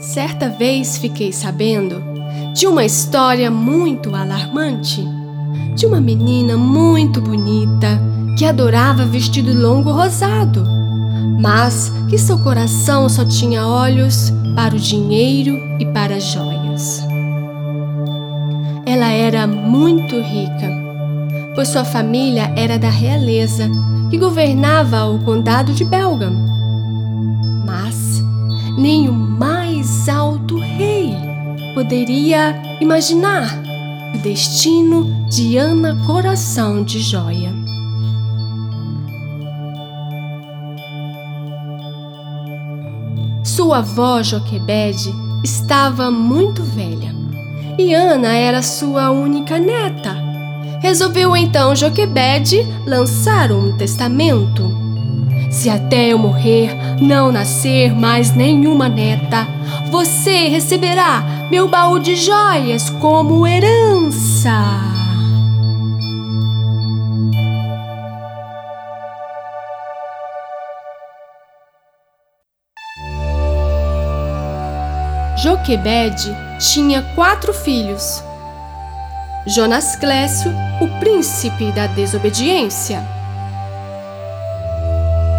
Certa vez fiquei sabendo de uma história muito alarmante de uma menina muito bonita que adorava vestido longo rosado, mas que seu coração só tinha olhos para o dinheiro e para as joias. Ela era muito rica, pois sua família era da realeza que governava o condado de Belgam. Mas nem o mais alto rei poderia imaginar o destino de Ana Coração de Joia. Sua avó Joquebede estava muito velha e Ana era sua única neta. Resolveu então Joquebede lançar um testamento. Se até eu morrer não nascer mais nenhuma neta, você receberá meu baú de joias como herança. Joquebede tinha quatro filhos. Jonas Clécio, o príncipe da desobediência.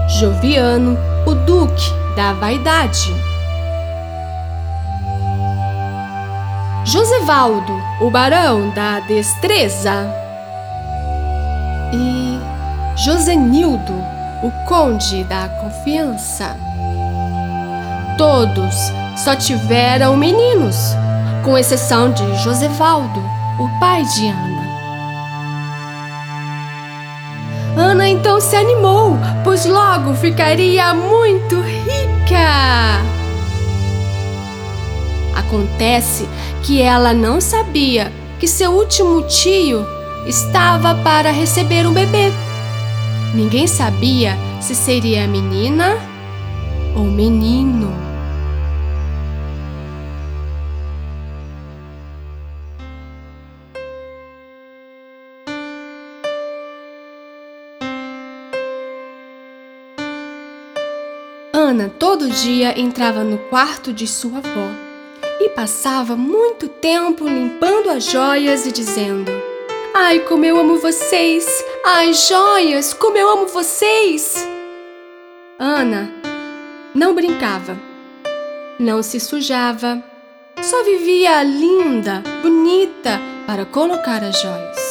Joviano, o duque da vaidade. Josevaldo, o barão da destreza. E Josenildo, o conde da confiança. Todos só tiveram meninos, com exceção de Josevaldo, o pai de Ana. Ana então se animou, pois logo ficaria muito rica. Acontece que ela não sabia que seu último tio estava para receber um bebê. Ninguém sabia se seria menina ou menino. Ana todo dia entrava no quarto de sua avó e passava muito tempo limpando as joias e dizendo: Ai, como eu amo vocês! Ai, joias, como eu amo vocês! Ana não brincava, não se sujava, só vivia linda, bonita para colocar as joias.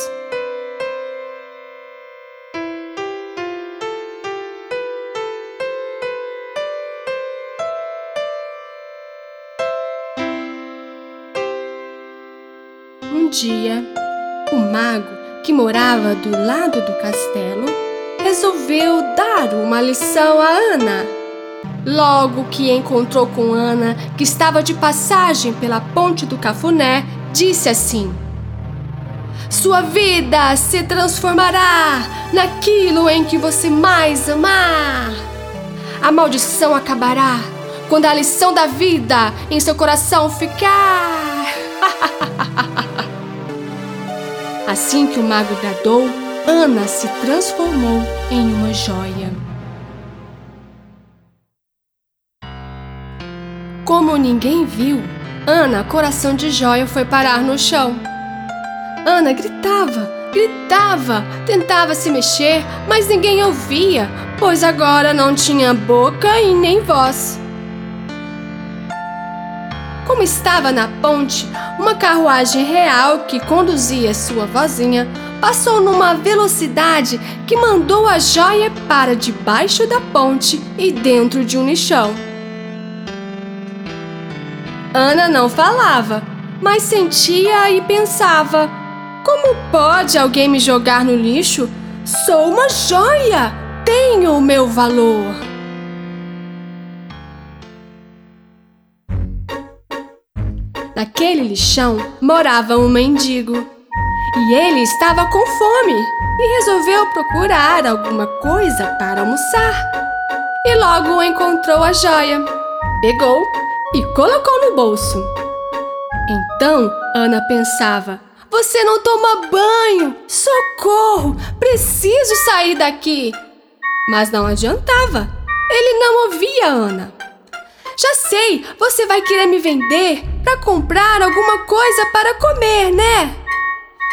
Dia, o mago, que morava do lado do castelo, resolveu dar uma lição a Ana. Logo que encontrou com Ana, que estava de passagem pela ponte do Cafuné, disse assim: Sua vida se transformará naquilo em que você mais amar. A maldição acabará quando a lição da vida em seu coração ficar. Assim que o mago bradou, Ana se transformou em uma joia. Como ninguém viu, Ana, coração de joia, foi parar no chão. Ana gritava, gritava, tentava se mexer, mas ninguém ouvia, pois agora não tinha boca e nem voz. Como estava na ponte, uma carruagem real que conduzia sua vozinha passou numa velocidade que mandou a joia para debaixo da ponte e dentro de um lixão. Ana não falava, mas sentia e pensava: como pode alguém me jogar no lixo? Sou uma joia! Tenho o meu valor! Naquele lixão morava um mendigo. E ele estava com fome e resolveu procurar alguma coisa para almoçar. E logo encontrou a joia. Pegou e colocou no bolso. Então Ana pensava: Você não toma banho! Socorro! Preciso sair daqui! mas não adiantava. Ele não ouvia Ana. Já sei, você vai querer me vender para comprar alguma coisa para comer, né?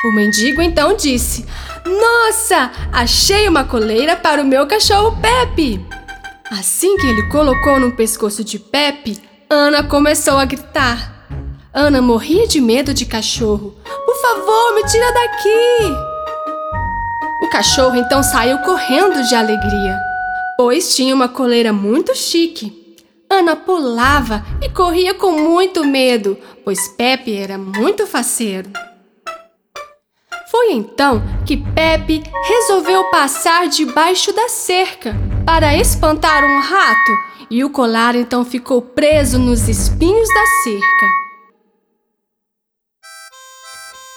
O mendigo então disse: Nossa, achei uma coleira para o meu cachorro Pepe. Assim que ele colocou no pescoço de Pepe, Ana começou a gritar. Ana morria de medo de cachorro. Por favor, me tira daqui! O cachorro então saiu correndo de alegria, pois tinha uma coleira muito chique. Ana pulava e corria com muito medo, pois Pepe era muito faceiro. Foi então que Pepe resolveu passar debaixo da cerca para espantar um rato, e o colar então ficou preso nos espinhos da cerca.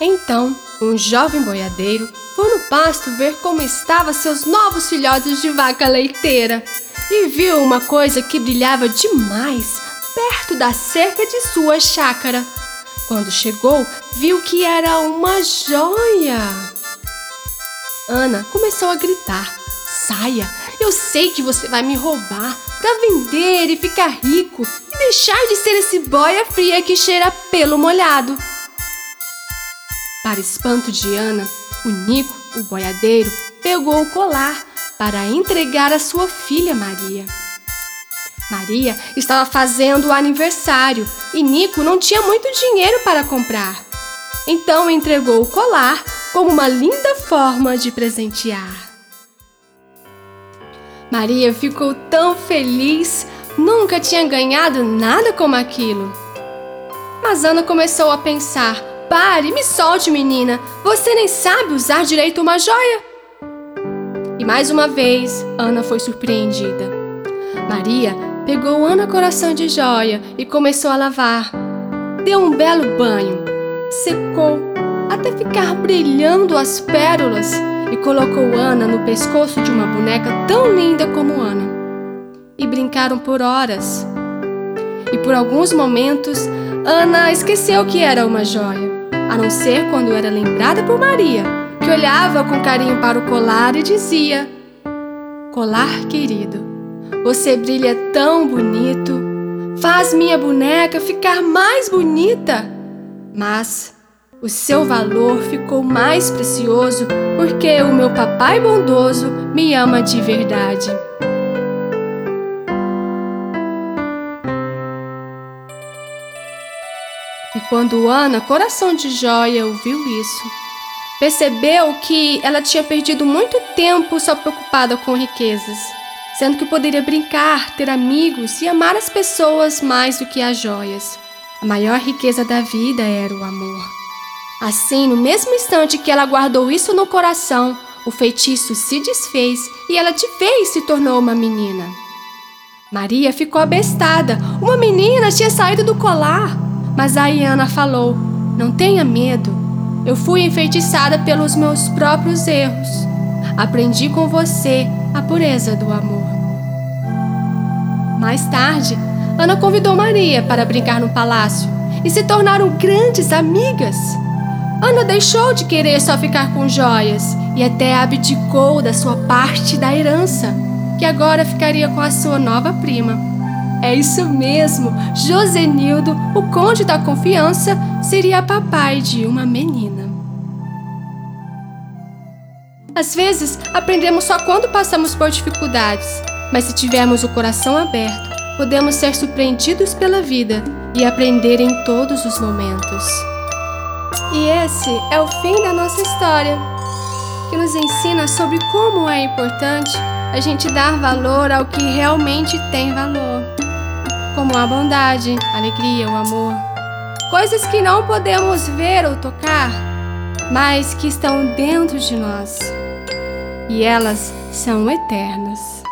Então, um jovem boiadeiro foi no pasto ver como estavam seus novos filhotes de vaca leiteira e viu uma coisa que brilhava demais perto da cerca de sua chácara. Quando chegou, viu que era uma joia. Ana começou a gritar: Saia, eu sei que você vai me roubar para vender e ficar rico e deixar de ser esse boia fria que cheira pelo molhado. Para espanto de Ana, o Nico, o boiadeiro, pegou o colar para entregar à sua filha Maria. Maria estava fazendo o aniversário e Nico não tinha muito dinheiro para comprar. Então entregou o colar como uma linda forma de presentear. Maria ficou tão feliz, nunca tinha ganhado nada como aquilo. Mas Ana começou a pensar: pare, me solte, menina, você nem sabe usar direito uma joia. E mais uma vez, Ana foi surpreendida. Maria pegou Ana coração de joia e começou a lavar. Deu um belo banho, secou até ficar brilhando as pérolas e colocou Ana no pescoço de uma boneca tão linda como Ana. E brincaram por horas. E por alguns momentos, Ana esqueceu que era uma joia, a não ser quando era lembrada por Maria, que olhava com carinho para o colar e dizia: Colar querido, você brilha tão bonito, faz minha boneca ficar mais bonita. Mas o seu valor ficou mais precioso porque o meu papai bondoso me ama de verdade. E quando Ana, coração de joia, ouviu isso, percebeu que ela tinha perdido muito tempo só preocupada com riquezas, sendo que poderia brincar, ter amigos e amar as pessoas mais do que as joias. A maior riqueza da vida era o amor. Assim, no mesmo instante que ela guardou isso no coração, o feitiço se desfez e ela de vez se tornou uma menina. Maria ficou abestada. Uma menina tinha saído do colar. Mas a Iana falou: Não tenha medo. Eu fui enfeitiçada pelos meus próprios erros. Aprendi com você a pureza do amor. Mais tarde, Ana convidou Maria para brincar no palácio e se tornaram grandes amigas. Ana deixou de querer só ficar com joias e até abdicou da sua parte da herança, que agora ficaria com a sua nova prima. É isso mesmo, Josenildo, o conde da confiança, seria papai de uma menina. Às vezes, aprendemos só quando passamos por dificuldades, mas se tivermos o coração aberto, podemos ser surpreendidos pela vida e aprender em todos os momentos. E esse é o fim da nossa história, que nos ensina sobre como é importante a gente dar valor ao que realmente tem valor, como a bondade, a alegria, o amor. Coisas que não podemos ver ou tocar, mas que estão dentro de nós. E elas são eternas.